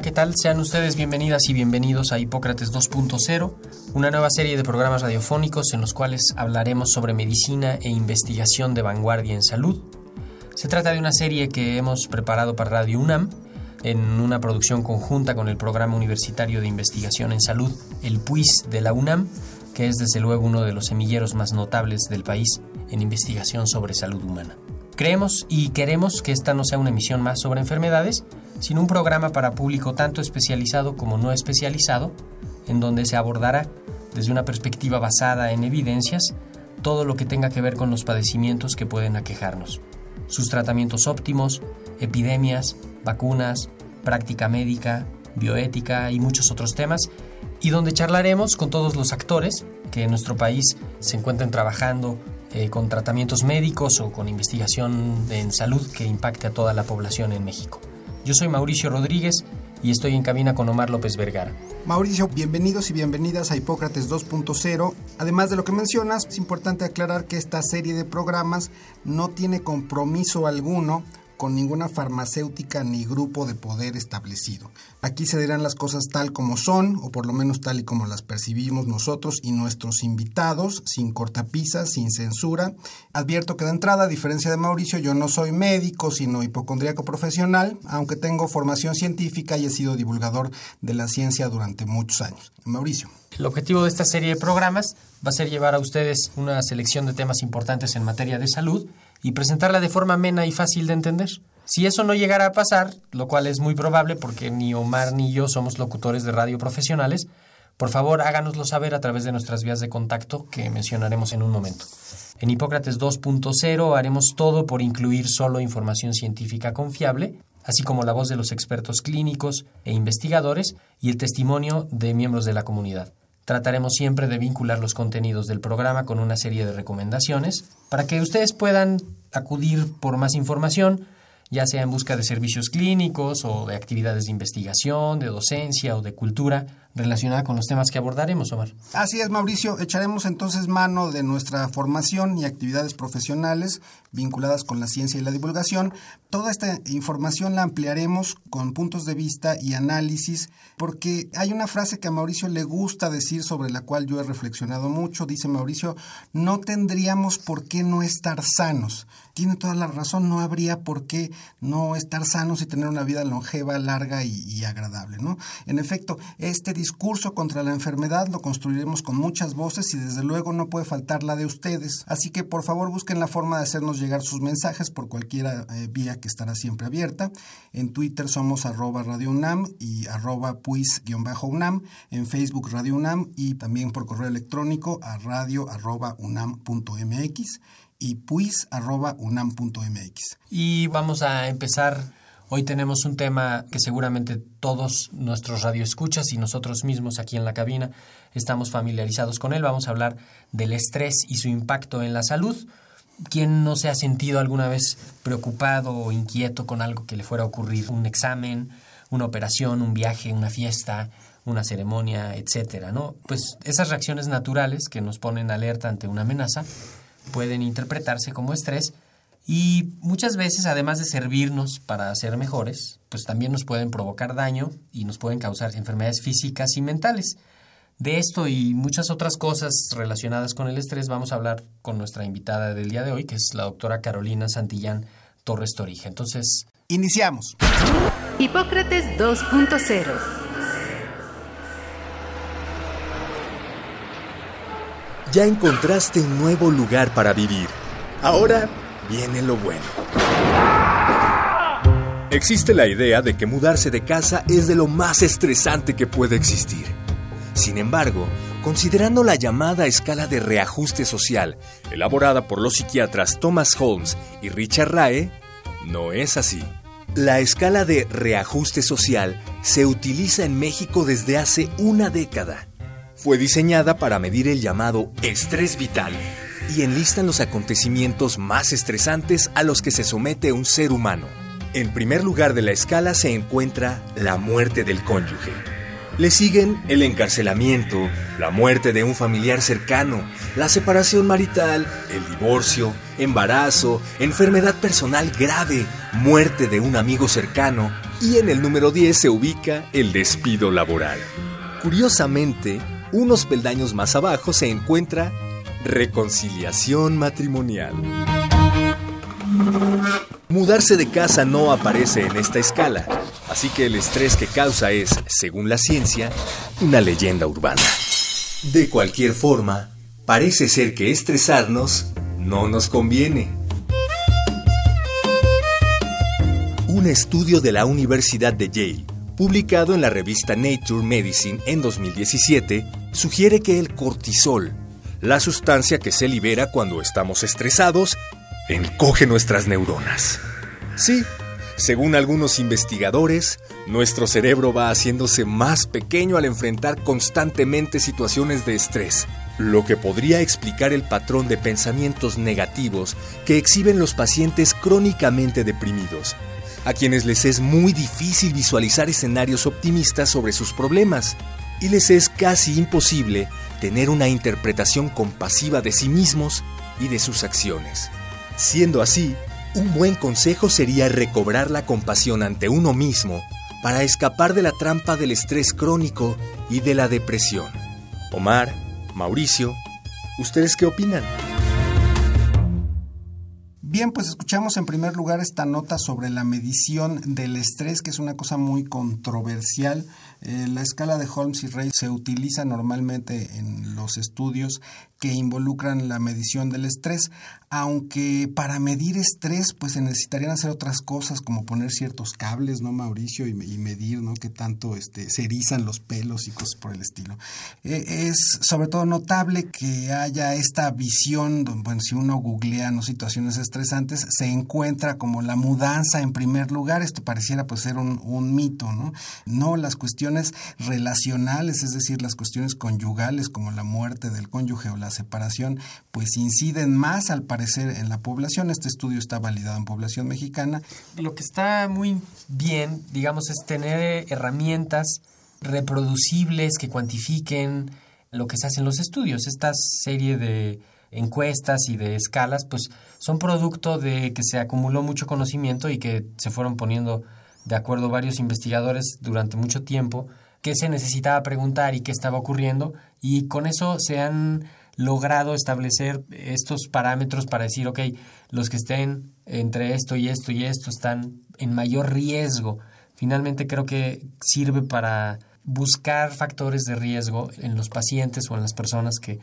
Hola, ¿qué tal? Sean ustedes bienvenidas y bienvenidos a Hipócrates 2.0, una nueva serie de programas radiofónicos en los cuales hablaremos sobre medicina e investigación de vanguardia en salud. Se trata de una serie que hemos preparado para Radio UNAM en una producción conjunta con el Programa Universitario de Investigación en Salud, el PUIS de la UNAM, que es desde luego uno de los semilleros más notables del país en investigación sobre salud humana. Creemos y queremos que esta no sea una emisión más sobre enfermedades, sino un programa para público tanto especializado como no especializado, en donde se abordará, desde una perspectiva basada en evidencias, todo lo que tenga que ver con los padecimientos que pueden aquejarnos, sus tratamientos óptimos, epidemias, vacunas, práctica médica, bioética y muchos otros temas, y donde charlaremos con todos los actores que en nuestro país se encuentren trabajando eh, con tratamientos médicos o con investigación en salud que impacte a toda la población en México. Yo soy Mauricio Rodríguez y estoy en cabina con Omar López Vergara. Mauricio, bienvenidos y bienvenidas a Hipócrates 2.0. Además de lo que mencionas, es importante aclarar que esta serie de programas no tiene compromiso alguno con ninguna farmacéutica ni grupo de poder establecido. Aquí se dirán las cosas tal como son, o por lo menos tal y como las percibimos nosotros y nuestros invitados, sin cortapisas, sin censura. Advierto que de entrada, a diferencia de Mauricio, yo no soy médico, sino hipocondríaco profesional, aunque tengo formación científica y he sido divulgador de la ciencia durante muchos años. Mauricio. El objetivo de esta serie de programas va a ser llevar a ustedes una selección de temas importantes en materia de salud y presentarla de forma amena y fácil de entender. Si eso no llegara a pasar, lo cual es muy probable porque ni Omar ni yo somos locutores de radio profesionales, por favor háganoslo saber a través de nuestras vías de contacto que mencionaremos en un momento. En Hipócrates 2.0 haremos todo por incluir solo información científica confiable, así como la voz de los expertos clínicos e investigadores y el testimonio de miembros de la comunidad. Trataremos siempre de vincular los contenidos del programa con una serie de recomendaciones para que ustedes puedan acudir por más información, ya sea en busca de servicios clínicos o de actividades de investigación, de docencia o de cultura relacionada con los temas que abordaremos, Omar. Así es, Mauricio. Echaremos entonces mano de nuestra formación y actividades profesionales vinculadas con la ciencia y la divulgación. Toda esta información la ampliaremos con puntos de vista y análisis, porque hay una frase que a Mauricio le gusta decir sobre la cual yo he reflexionado mucho. Dice Mauricio, no tendríamos por qué no estar sanos. Tiene toda la razón, no habría por qué no estar sanos y tener una vida longeva, larga y, agradable, ¿no? En efecto, este discurso contra la enfermedad lo construiremos con muchas voces y desde luego no puede faltar la de ustedes. Así que por favor busquen la forma de hacernos llegar sus mensajes por cualquier eh, vía que estará siempre abierta. En Twitter somos arroba Radio UNAM y arroba puis-UNAM, en Facebook Radio UNAM y también por correo electrónico a radio arroba y puis arroba unam.mx. Y vamos a empezar Hoy tenemos un tema que seguramente todos nuestros radioescuchas y nosotros mismos aquí en la cabina estamos familiarizados con él. Vamos a hablar del estrés y su impacto en la salud. ¿Quién no se ha sentido alguna vez preocupado o inquieto con algo que le fuera a ocurrir? Un examen, una operación, un viaje, una fiesta, una ceremonia, etcétera, ¿no? Pues esas reacciones naturales que nos ponen alerta ante una amenaza pueden interpretarse como estrés y muchas veces, además de servirnos para ser mejores, pues también nos pueden provocar daño y nos pueden causar enfermedades físicas y mentales. De esto y muchas otras cosas relacionadas con el estrés vamos a hablar con nuestra invitada del día de hoy, que es la doctora Carolina Santillán Torres Torija. Entonces, iniciamos. Hipócrates 2.0 Ya encontraste un nuevo lugar para vivir. Ahora viene lo bueno. Existe la idea de que mudarse de casa es de lo más estresante que puede existir. Sin embargo, considerando la llamada escala de reajuste social, elaborada por los psiquiatras Thomas Holmes y Richard Rae, no es así. La escala de reajuste social se utiliza en México desde hace una década. Fue diseñada para medir el llamado estrés vital y enlistan los acontecimientos más estresantes a los que se somete un ser humano. En primer lugar de la escala se encuentra la muerte del cónyuge. Le siguen el encarcelamiento, la muerte de un familiar cercano, la separación marital, el divorcio, embarazo, enfermedad personal grave, muerte de un amigo cercano y en el número 10 se ubica el despido laboral. Curiosamente, unos peldaños más abajo se encuentra reconciliación matrimonial. Mudarse de casa no aparece en esta escala, así que el estrés que causa es, según la ciencia, una leyenda urbana. De cualquier forma, parece ser que estresarnos no nos conviene. Un estudio de la Universidad de Yale, publicado en la revista Nature Medicine en 2017, sugiere que el cortisol, la sustancia que se libera cuando estamos estresados, encoge nuestras neuronas. Sí, según algunos investigadores, nuestro cerebro va haciéndose más pequeño al enfrentar constantemente situaciones de estrés, lo que podría explicar el patrón de pensamientos negativos que exhiben los pacientes crónicamente deprimidos, a quienes les es muy difícil visualizar escenarios optimistas sobre sus problemas y les es casi imposible tener una interpretación compasiva de sí mismos y de sus acciones. Siendo así, un buen consejo sería recobrar la compasión ante uno mismo para escapar de la trampa del estrés crónico y de la depresión. Omar, Mauricio, ¿ustedes qué opinan? Bien, pues escuchamos en primer lugar esta nota sobre la medición del estrés, que es una cosa muy controversial. Eh, la escala de Holmes y Ray se utiliza normalmente en los estudios que involucran la medición del estrés, aunque para medir estrés pues se necesitarían hacer otras cosas como poner ciertos cables, ¿no, Mauricio? Y, medir, ¿no? Qué tanto este, se erizan los pelos y cosas por el estilo. Eh, es sobre todo notable que haya esta visión, bueno, si uno googlea ¿no? situaciones estresantes, se encuentra como la mudanza en primer lugar, esto pareciera pues ser un, un mito, ¿no? No, las cuestiones relacionales, es decir, las cuestiones conyugales como la muerte del cónyuge o la separación, pues inciden más al parecer en la población. Este estudio está validado en población mexicana. Lo que está muy bien, digamos, es tener herramientas reproducibles que cuantifiquen lo que se hace en los estudios. Esta serie de encuestas y de escalas, pues son producto de que se acumuló mucho conocimiento y que se fueron poniendo de acuerdo varios investigadores durante mucho tiempo qué se necesitaba preguntar y qué estaba ocurriendo y con eso se han logrado establecer estos parámetros para decir, ok, los que estén entre esto y esto y esto están en mayor riesgo. Finalmente creo que sirve para buscar factores de riesgo en los pacientes o en las personas que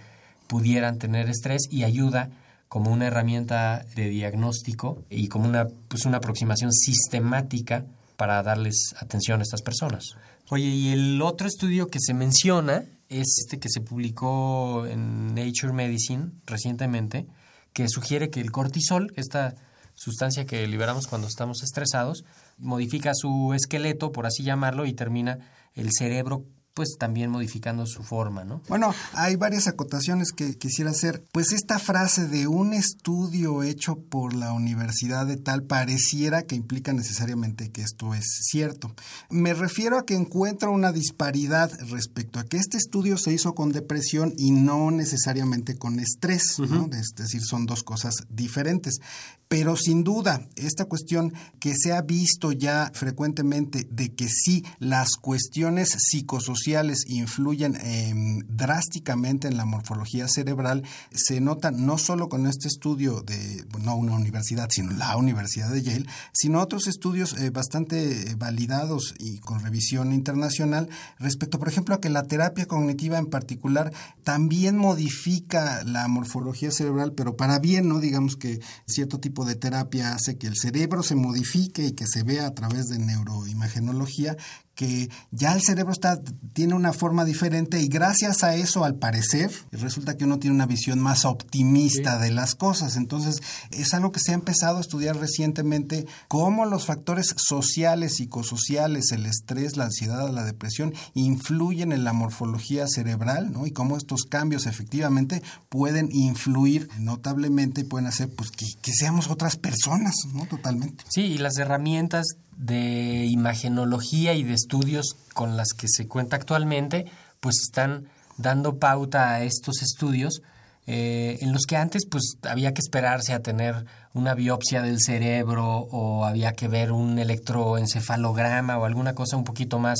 pudieran tener estrés y ayuda como una herramienta de diagnóstico y como una, pues una aproximación sistemática para darles atención a estas personas. Oye, y el otro estudio que se menciona es este que se publicó en Nature Medicine recientemente, que sugiere que el cortisol, esta sustancia que liberamos cuando estamos estresados, modifica su esqueleto, por así llamarlo, y termina el cerebro pues también modificando su forma, ¿no? Bueno, hay varias acotaciones que quisiera hacer. Pues esta frase de un estudio hecho por la universidad de tal pareciera que implica necesariamente que esto es cierto. Me refiero a que encuentro una disparidad respecto a que este estudio se hizo con depresión y no necesariamente con estrés, ¿no? Es decir, son dos cosas diferentes. Pero sin duda, esta cuestión que se ha visto ya frecuentemente de que sí las cuestiones psicosociales influyen em, drásticamente en la morfología cerebral, se nota no solo con este estudio de, no una universidad, sino la Universidad de Yale, sino otros estudios eh, bastante validados y con revisión internacional respecto, por ejemplo, a que la terapia cognitiva en particular también modifica la morfología cerebral, pero para bien, ¿no? Digamos que cierto tipo de terapia hace que el cerebro se modifique y que se vea a través de neuroimagenología que ya el cerebro está, tiene una forma diferente y gracias a eso, al parecer, resulta que uno tiene una visión más optimista de las cosas. Entonces, es algo que se ha empezado a estudiar recientemente, cómo los factores sociales, psicosociales, el estrés, la ansiedad, la depresión, influyen en la morfología cerebral, ¿no? Y cómo estos cambios efectivamente pueden influir notablemente y pueden hacer pues que, que seamos otras personas, ¿no? Totalmente. Sí, y las herramientas de imagenología y de estudios con las que se cuenta actualmente, pues están dando pauta a estos estudios eh, en los que antes pues había que esperarse a tener una biopsia del cerebro o había que ver un electroencefalograma o alguna cosa un poquito más,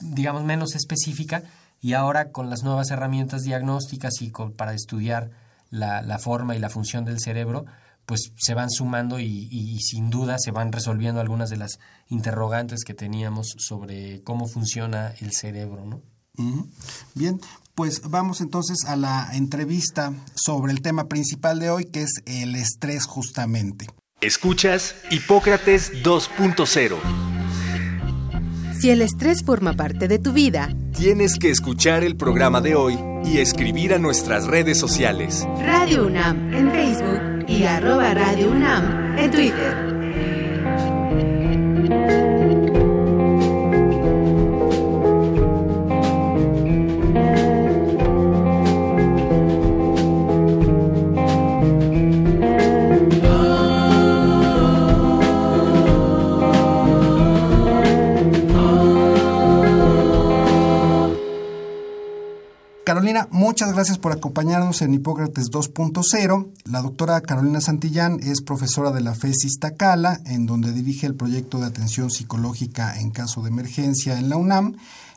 digamos, menos específica. Y ahora con las nuevas herramientas diagnósticas y para estudiar la, la forma y la función del cerebro, pues se van sumando y, sin duda se van resolviendo algunas de las interrogantes que teníamos sobre cómo funciona el cerebro, ¿no? Bien, pues vamos entonces a la entrevista sobre el tema principal de hoy, que es el estrés justamente. Escuchas Hipócrates 2.0. Si el estrés forma parte de tu vida, tienes que escuchar el programa de hoy y escribir a nuestras redes sociales. Radio UNAM en Facebook y arroba Radio UNAM en Twitter. Muchas gracias por acompañarnos en Hipócrates 2.0. La doctora Carolina Santillán es profesora de la FES Iztacala, en donde dirige el proyecto de atención psicológica en caso de emergencia en la UNAM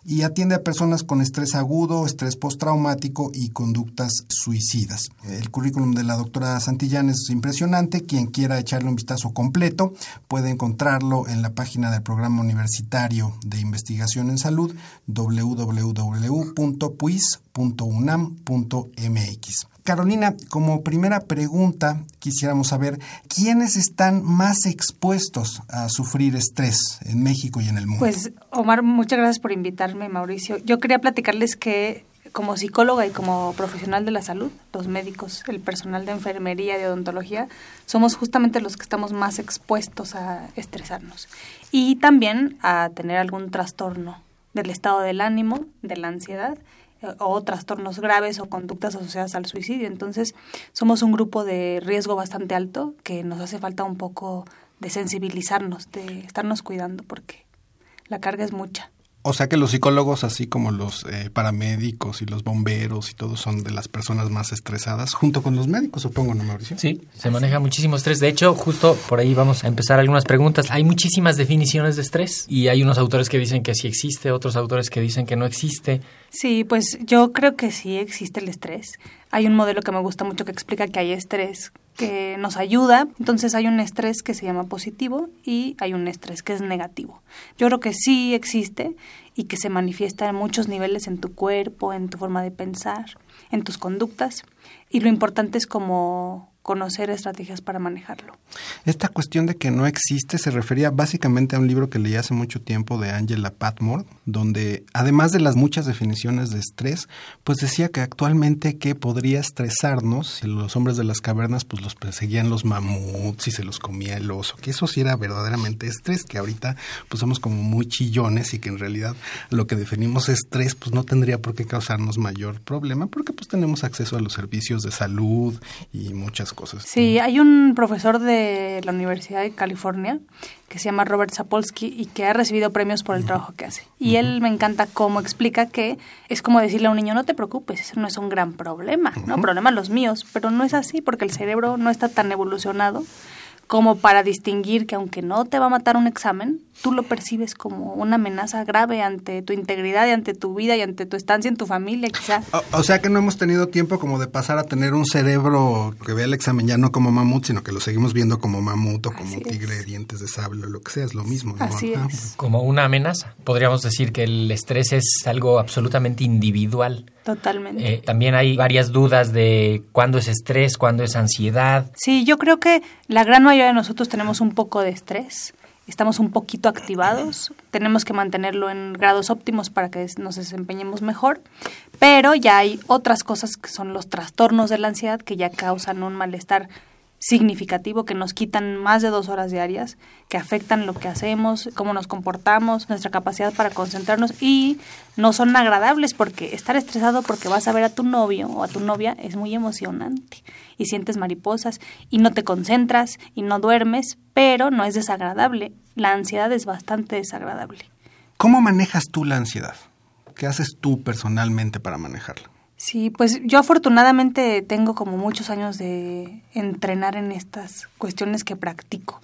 y atiende a personas con estrés agudo, estrés postraumático y conductas suicidas. El currículum de la doctora Santillán es impresionante. Quien quiera echarle un vistazo completo puede encontrarlo en la página del Programa Universitario de Investigación en Salud www.puis.unam.mx. Carolina, como primera pregunta, quisiéramos saber quiénes están más expuestos a sufrir estrés en México y en el mundo. Pues, Omar, muchas gracias por invitarme, Mauricio. Yo quería platicarles que como psicóloga y como profesional de la salud, los médicos, el personal de enfermería, de odontología, somos justamente los que estamos más expuestos a estresarnos y también a tener algún trastorno del estado del ánimo, de la ansiedad o trastornos graves o conductas asociadas al suicidio. Entonces, somos un grupo de riesgo bastante alto que nos hace falta un poco de sensibilizarnos, de estarnos cuidando porque la carga es mucha. O sea que los psicólogos, así como los eh, paramédicos y los bomberos y todos son de las personas más estresadas, junto con los médicos, supongo, ¿no, Mauricio? Sí, se maneja muchísimo estrés. De hecho, justo por ahí vamos a empezar algunas preguntas. Hay muchísimas definiciones de estrés y hay unos autores que dicen que sí existe, otros autores que dicen que no existe. Sí, pues yo creo que sí existe el estrés. Hay un modelo que me gusta mucho que explica que hay estrés que nos ayuda. Entonces hay un estrés que se llama positivo y hay un estrés que es negativo. Yo creo que sí existe y que se manifiesta en muchos niveles en tu cuerpo, en tu forma de pensar, en tus conductas. Y lo importante es como conocer estrategias para manejarlo. Esta cuestión de que no existe se refería básicamente a un libro que leí hace mucho tiempo de Angela Patmore, donde además de las muchas definiciones de estrés, pues decía que actualmente que podría estresarnos si los hombres de las cavernas pues los perseguían los mamuts y se los comía el oso, que eso sí era verdaderamente estrés, que ahorita pues somos como muy chillones y que en realidad lo que definimos estrés pues no tendría por qué causarnos mayor problema porque pues tenemos acceso a los servicios de salud y muchas cosas. Sí, hay un profesor de la Universidad de California que se llama Robert Sapolsky y que ha recibido premios por el trabajo que hace. Y él me encanta cómo explica que es como decirle a un niño, no te preocupes, eso no es un gran problema, ¿no? Problemas los míos, pero no es así porque el cerebro no está tan evolucionado como para distinguir que aunque no te va a matar un examen, tú lo percibes como una amenaza grave ante tu integridad y ante tu vida y ante tu estancia en tu familia, quizá. O, sea que no hemos tenido tiempo como de pasar a tener un cerebro que vea el examen ya no como mamut, sino que lo seguimos viendo como mamut o como tigre de dientes de sable o lo que sea, es lo mismo. ¿no? Así es. Pues. Como una amenaza. Podríamos decir que el estrés es algo absolutamente individual. Totalmente. Eh, también hay varias dudas de cuándo es estrés, cuándo es ansiedad. Sí, yo creo que la gran mayoría de nosotros tenemos un poco de estrés estamos un poquito activados, tenemos que mantenerlo en grados óptimos para que nos desempeñemos mejor, pero ya hay otras cosas que son los trastornos de la ansiedad que ya causan un malestar significativo que nos quitan más de dos horas diarias, que afectan lo que hacemos, cómo nos comportamos, nuestra capacidad para concentrarnos y no son agradables porque estar estresado porque vas a ver a tu novio o a tu novia es muy emocionante y sientes mariposas y no te concentras y no duermes, pero no es desagradable. La ansiedad es bastante desagradable. ¿Cómo manejas tú la ansiedad? ¿Qué haces tú personalmente para manejarla? Sí, pues yo afortunadamente tengo como muchos años de entrenar en estas cuestiones que practico.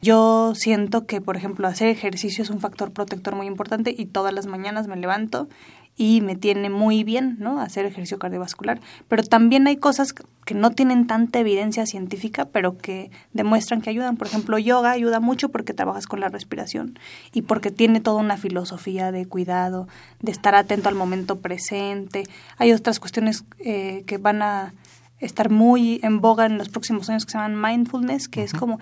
Yo siento que, por ejemplo, hacer ejercicio es un factor protector muy importante y todas las mañanas me levanto y me tiene muy bien, ¿no? Hacer ejercicio cardiovascular. Pero también hay cosas que no tienen tanta evidencia científica, pero que demuestran que ayudan. Por ejemplo, yoga ayuda mucho porque trabajas con la respiración y porque tiene toda una filosofía de cuidado, de estar atento al momento presente. Hay otras cuestiones eh, que van a estar muy en boga en los próximos años que se llaman mindfulness, que es como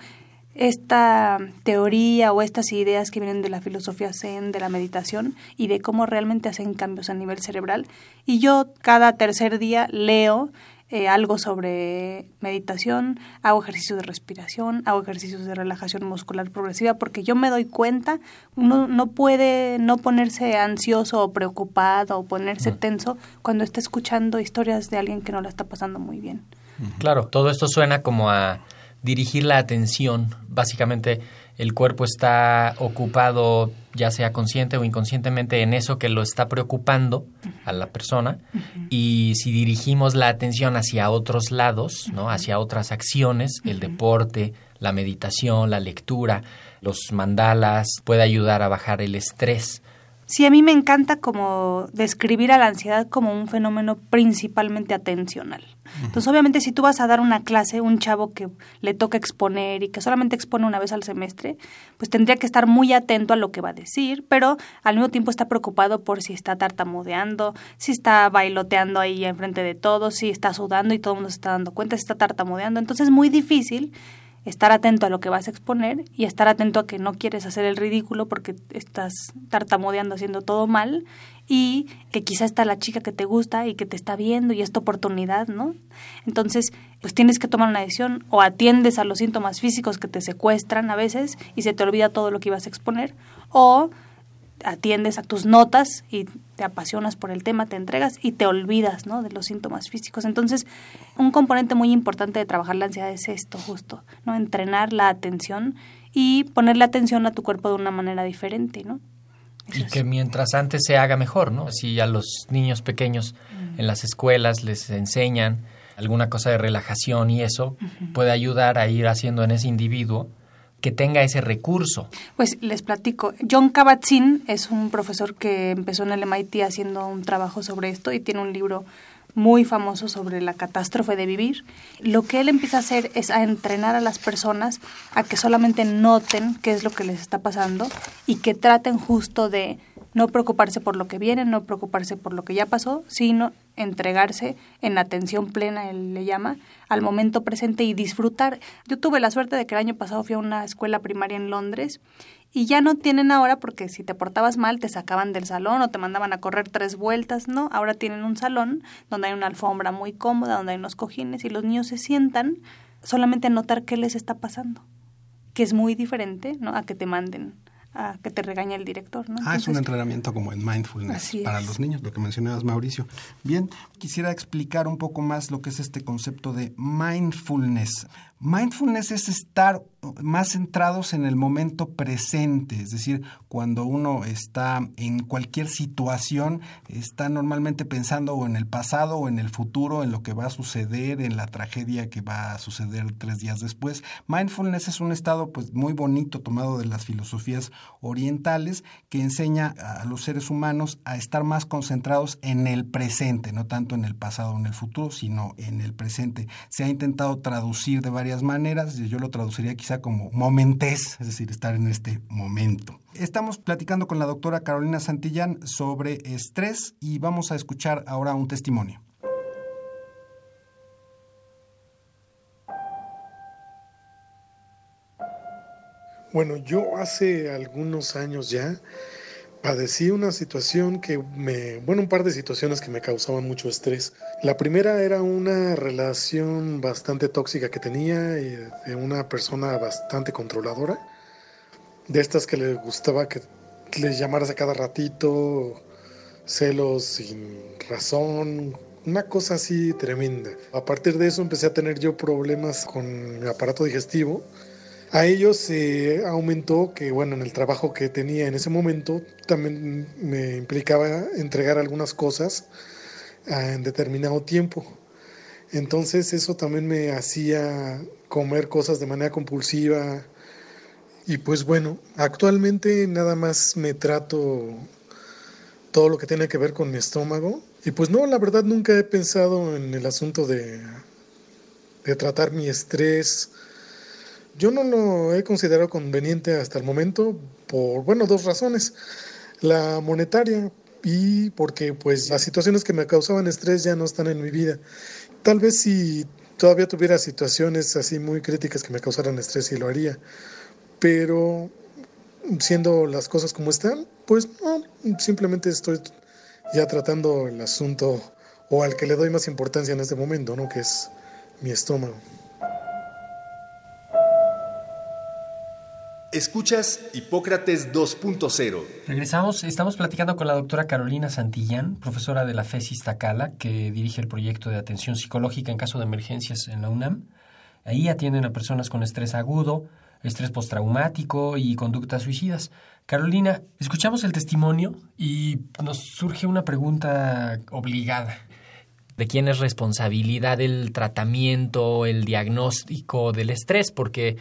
esta teoría o estas ideas que vienen de la filosofía zen, de la meditación y de cómo realmente hacen cambios a nivel cerebral. Y yo cada tercer día leo eh, algo sobre meditación, hago ejercicios de respiración, hago ejercicios de relajación muscular progresiva, porque yo me doy cuenta, uno no puede no ponerse ansioso o preocupado o ponerse tenso cuando está escuchando historias de alguien que no la está pasando muy bien. Claro, todo esto suena como a dirigir la atención. Básicamente el cuerpo está ocupado, ya sea consciente o inconscientemente, en eso que lo está preocupando a la persona. Y si dirigimos la atención hacia otros lados, ¿no? hacia otras acciones, el deporte, la meditación, la lectura, los mandalas, puede ayudar a bajar el estrés. Sí, a mí me encanta como describir a la ansiedad como un fenómeno principalmente atencional. Entonces, obviamente, si tú vas a dar una clase, un chavo que le toca exponer y que solamente expone una vez al semestre, pues tendría que estar muy atento a lo que va a decir, pero al mismo tiempo está preocupado por si está tartamudeando, si está bailoteando ahí enfrente de todos, si está sudando y todo el mundo se está dando cuenta, si está tartamudeando. Entonces, es muy difícil estar atento a lo que vas a exponer y estar atento a que no quieres hacer el ridículo porque estás tartamudeando haciendo todo mal y que quizá está la chica que te gusta y que te está viendo y es tu oportunidad, ¿no? Entonces, pues tienes que tomar una decisión o atiendes a los síntomas físicos que te secuestran a veces y se te olvida todo lo que ibas a exponer o atiendes a tus notas y te apasionas por el tema, te entregas y te olvidas ¿no? de los síntomas físicos. Entonces, un componente muy importante de trabajar la ansiedad es esto, justo, ¿no? entrenar la atención y ponerle atención a tu cuerpo de una manera diferente, ¿no? y que mientras antes se haga mejor, ¿no? Si a los niños pequeños en las escuelas les enseñan alguna cosa de relajación y eso, puede ayudar a ir haciendo en ese individuo que tenga ese recurso. Pues les platico. John Kabat-Zinn es un profesor que empezó en el MIT haciendo un trabajo sobre esto y tiene un libro muy famoso sobre la catástrofe de vivir. Lo que él empieza a hacer es a entrenar a las personas a que solamente noten qué es lo que les está pasando y que traten justo de no preocuparse por lo que viene, no preocuparse por lo que ya pasó, sino entregarse en atención plena, él le llama, al momento presente y disfrutar. Yo tuve la suerte de que el año pasado fui a una escuela primaria en Londres y ya no tienen ahora porque si te portabas mal te sacaban del salón o te mandaban a correr tres vueltas, ¿no? Ahora tienen un salón donde hay una alfombra muy cómoda, donde hay unos cojines y los niños se sientan solamente a notar qué les está pasando, que es muy diferente, ¿no? A que te manden a que te regañe el director. ¿no? ah, es un entrenamiento como en mindfulness para los niños, lo que mencionabas, Mauricio. Bien, quisiera explicar un poco más lo que es este concepto de mindfulness. Mindfulness es estar más centrados en el momento presente, es decir, cuando uno está en cualquier situación, está normalmente pensando en el pasado o en el futuro, en lo que va a suceder, en la tragedia que va a suceder tres días después. Mindfulness es un estado pues muy bonito tomado de las filosofías orientales que enseña a los seres humanos a estar más concentrados en el presente, no tanto en el pasado o en el futuro, sino en el presente. Se ha intentado traducir de varias maneras, yo lo traduciría quizá como momentes, es decir, estar en este momento. Estamos platicando con la doctora Carolina Santillán sobre estrés y vamos a escuchar ahora un testimonio. Bueno, yo hace algunos años ya padecí una situación que me, bueno, un par de situaciones que me causaban mucho estrés. La primera era una relación bastante tóxica que tenía de una persona bastante controladora, de estas que le gustaba que les llamaras a cada ratito, celos sin razón, una cosa así tremenda. A partir de eso empecé a tener yo problemas con mi aparato digestivo a ellos se aumentó que, bueno, en el trabajo que tenía en ese momento también me implicaba entregar algunas cosas ah, en determinado tiempo. Entonces eso también me hacía comer cosas de manera compulsiva. Y pues bueno, actualmente nada más me trato todo lo que tiene que ver con mi estómago. Y pues no, la verdad nunca he pensado en el asunto de, de tratar mi estrés yo no lo he considerado conveniente hasta el momento por, bueno, dos razones. La monetaria y porque pues las situaciones que me causaban estrés ya no están en mi vida. Tal vez si todavía tuviera situaciones así muy críticas que me causaran estrés sí lo haría. Pero siendo las cosas como están, pues no, simplemente estoy ya tratando el asunto o al que le doy más importancia en este momento, ¿no? Que es mi estómago. Escuchas Hipócrates 2.0. Regresamos, estamos platicando con la doctora Carolina Santillán, profesora de la FES Iztacala, que dirige el proyecto de atención psicológica en caso de emergencias en la UNAM. Ahí atienden a personas con estrés agudo, estrés postraumático y conductas suicidas. Carolina, escuchamos el testimonio y nos surge una pregunta obligada. ¿De quién es responsabilidad el tratamiento, el diagnóstico del estrés? Porque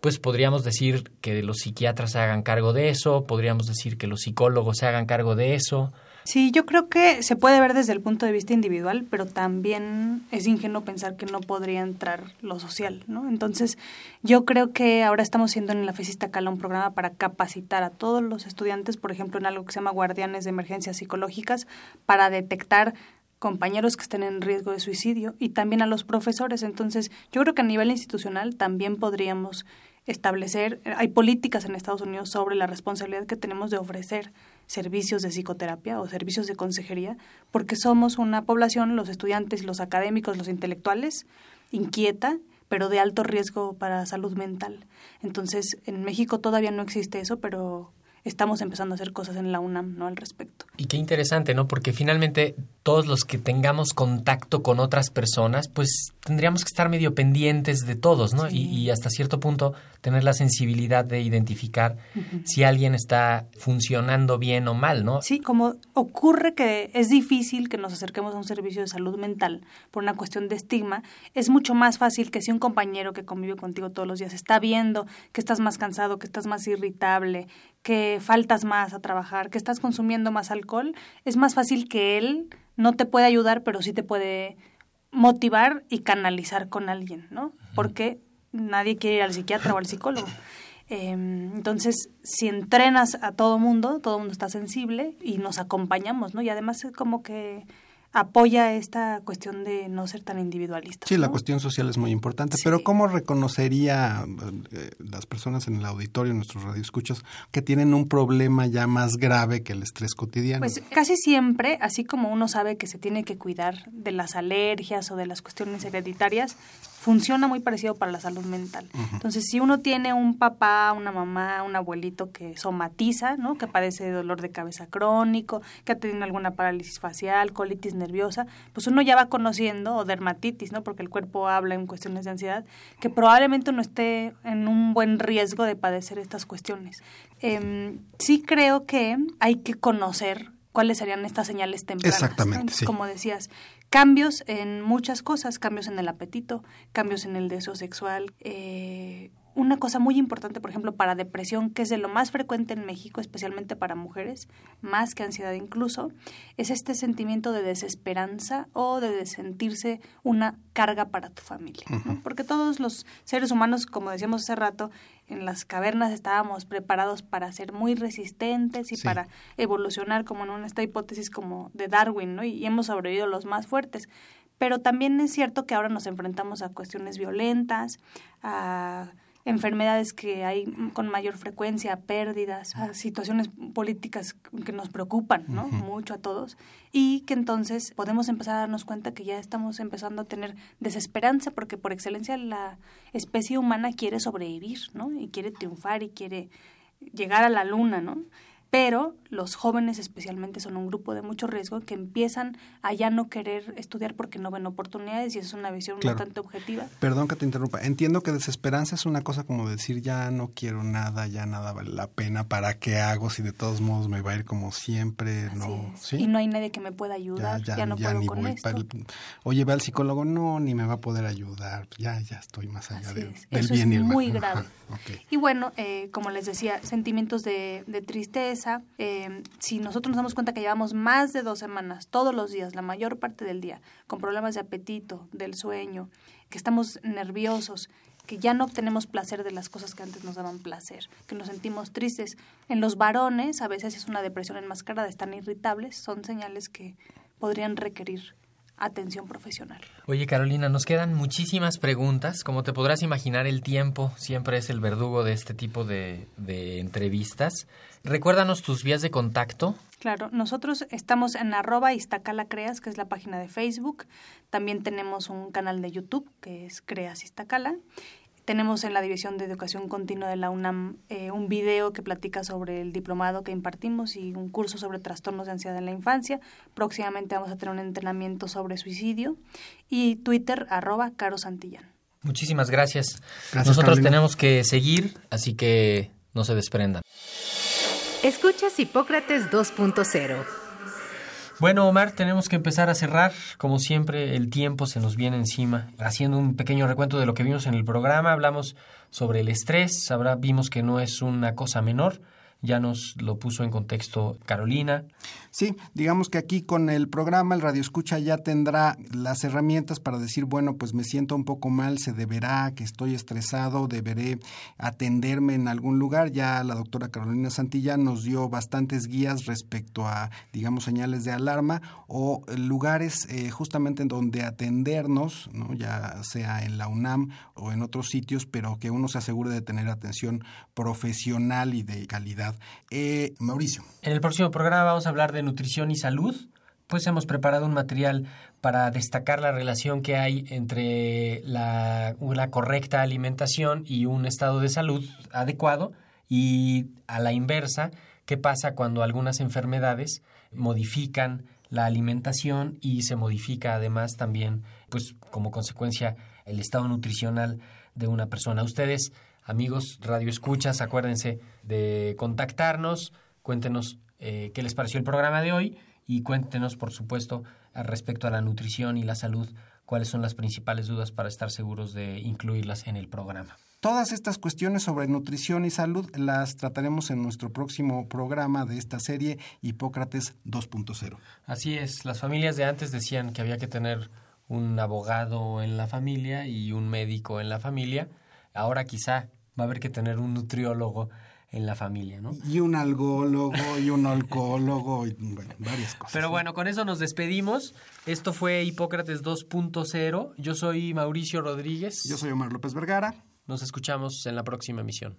pues podríamos decir que los psiquiatras se hagan cargo de eso, podríamos decir que los psicólogos se hagan cargo de eso. Sí, yo creo que se puede ver desde el punto de vista individual, pero también es ingenuo pensar que no podría entrar lo social, ¿no? Entonces, yo creo que ahora estamos haciendo en la FESISTA Cala un programa para capacitar a todos los estudiantes, por ejemplo, en algo que se llama guardianes de emergencias psicológicas, para detectar compañeros que estén en riesgo de suicidio y también a los profesores. Entonces, yo creo que a nivel institucional también podríamos establecer, hay políticas en Estados Unidos sobre la responsabilidad que tenemos de ofrecer servicios de psicoterapia o servicios de consejería, porque somos una población, los estudiantes, los académicos, los intelectuales, inquieta, pero de alto riesgo para salud mental. Entonces, en México todavía no existe eso, pero estamos empezando a hacer cosas en la UNAM no al respecto. Y qué interesante, ¿no? Porque finalmente todos los que tengamos contacto con otras personas, pues tendríamos que estar medio pendientes de todos, ¿no? Y, hasta cierto punto tener la sensibilidad de identificar si alguien está funcionando bien o mal, ¿no? Sí, como ocurre que es difícil que nos acerquemos a un servicio de salud mental por una cuestión de estigma, es mucho más fácil que si un compañero que convive contigo todos los días está viendo que estás más cansado, que estás más irritable, que faltas más a trabajar, que estás consumiendo más alcohol, es más fácil que él no te puede ayudar, pero sí te puede motivar y canalizar con alguien, ¿no? Porque nadie quiere ir al psiquiatra o al psicólogo. Em, entonces, si entrenas a todo mundo, todo mundo está sensible y nos acompañamos, ¿no? Y además es como que apoya esta cuestión de no ser tan individualista. Sí, la cuestión social es muy importante, pero ¿cómo reconocería eh, las personas en el auditorio, nuestros radioescuchos, que tienen un problema ya más grave que el estrés cotidiano? Pues casi siempre, así como uno sabe que se tiene que cuidar de las alergias o de las cuestiones hereditarias, funciona muy parecido para la salud mental. Entonces, si uno tiene un papá, una mamá, un abuelito que somatiza, ¿no? que padece de dolor de cabeza crónico, que ha tenido alguna parálisis facial, colitis nerviosa, pues uno ya va conociendo, o dermatitis, ¿no? porque el cuerpo habla en cuestiones de ansiedad, que probablemente uno esté en un buen riesgo de padecer estas cuestiones. Eh, sí creo que hay que conocer cuáles serían estas señales tempranas. Exactamente. Como decías, cambios en muchas cosas, cambios en el apetito, cambios en el deseo sexual, eh, una cosa muy importante, por ejemplo, para depresión, que es de lo más frecuente en México, especialmente para mujeres, más que ansiedad incluso, es este sentimiento de desesperanza o de sentirse una carga para tu familia. Porque todos los seres humanos, como decíamos hace rato, en las cavernas estábamos preparados para ser muy resistentes y para evolucionar como en esta hipótesis como de Darwin, ¿no? Y, hemos sobrevivido los más fuertes. Pero también es cierto que ahora nos enfrentamos a cuestiones violentas, a enfermedades que hay con mayor frecuencia, pérdidas, situaciones políticas que nos preocupan ¿no? mucho a todos y que entonces podemos empezar a darnos cuenta que ya estamos empezando a tener desesperanza porque por excelencia la especie humana quiere sobrevivir ¿no? y quiere triunfar y quiere llegar a la luna, ¿no? Pero los jóvenes especialmente son un grupo de mucho riesgo que empiezan a ya no querer estudiar porque no ven oportunidades y es una visión bastante objetiva. Perdón que te interrumpa. Entiendo que desesperanza es una cosa como decir ya no quiero nada, ya nada vale la pena, ¿para qué hago si de todos modos me va a ir como siempre? no, Y no hay nadie que me pueda ayudar, ya, no puedo con esto. Oye, va al psicólogo, no, ni me va a poder ayudar, ya, ya estoy más allá de, del Eso bien es y el muy grave. Y bueno, eh, como les decía, sentimientos de, de tristeza, eh, si nosotros nos damos cuenta que llevamos más de dos semanas, todos los días, la mayor parte del día, con problemas de apetito, del sueño, que estamos nerviosos, que ya no obtenemos placer de las cosas que antes nos daban placer, que nos sentimos tristes. En los varones a veces es una depresión enmascarada, están irritables, son señales que podrían requerir atención profesional. Oye Carolina, nos quedan muchísimas preguntas. Como te podrás imaginar, el tiempo siempre es el verdugo de este tipo de, de entrevistas. Recuérdanos tus vías de contacto. Claro, nosotros estamos en arroba Iztacala Creas, que es la página de Facebook. También tenemos un canal de YouTube, que es Creas Iztacala. Tenemos en la División de Educación Continua de la UNAM eh, un video que platica sobre el diplomado que impartimos y un curso sobre trastornos de ansiedad en la infancia. Próximamente vamos a tener un entrenamiento sobre suicidio. Y Twitter, arroba Caro Santillán. Muchísimas gracias. Nosotros tenemos que seguir, así que no se desprendan. Escuchas Hipócrates 2.0. Bueno, Omar, tenemos que empezar a cerrar. Como siempre, el tiempo se nos viene encima. Haciendo un pequeño recuento de lo que vimos en el programa, hablamos sobre el estrés. Ahora vimos que no es una cosa menor ya nos lo puso en contexto Carolina. Sí, digamos que aquí con el programa el Radio Escucha ya tendrá las herramientas para decir, bueno, pues me siento un poco mal, se deberá, que estoy estresado, deberé atenderme en algún lugar. Ya la doctora Carolina Santillán nos dio bastantes guías respecto a, digamos, señales de alarma o lugares eh, justamente en donde atendernos, ¿no? ya sea en la UNAM o en otros sitios, pero que uno se asegure de tener atención profesional y de calidad eh, Mauricio. En el próximo programa vamos a hablar de nutrición y salud. Pues hemos preparado un material para destacar la relación que hay entre la, correcta alimentación y un estado de salud adecuado y a la inversa, qué pasa cuando algunas enfermedades modifican la alimentación y se modifica además también, pues como consecuencia, el estado nutricional de una persona. Ustedes Amigos Radio Escuchas, acuérdense de contactarnos, cuéntenos eh, qué les pareció el programa de hoy y cuéntenos, por supuesto, respecto a la nutrición y la salud, cuáles son las principales dudas para estar seguros de incluirlas en el programa. Todas estas cuestiones sobre nutrición y salud las trataremos en nuestro próximo programa de esta serie Hipócrates 2.0. Así es, las familias de antes decían que había que tener un abogado en la familia y un médico en la familia. Ahora quizá va a haber que tener un nutriólogo en la familia, ¿no? Y un algólogo y un alcohólogo y bueno, varias cosas. Pero bueno, con eso nos despedimos. Esto fue Hipócrates 2.0. Yo soy Mauricio Rodríguez. Yo soy Omar López Vergara. Nos escuchamos en la próxima emisión.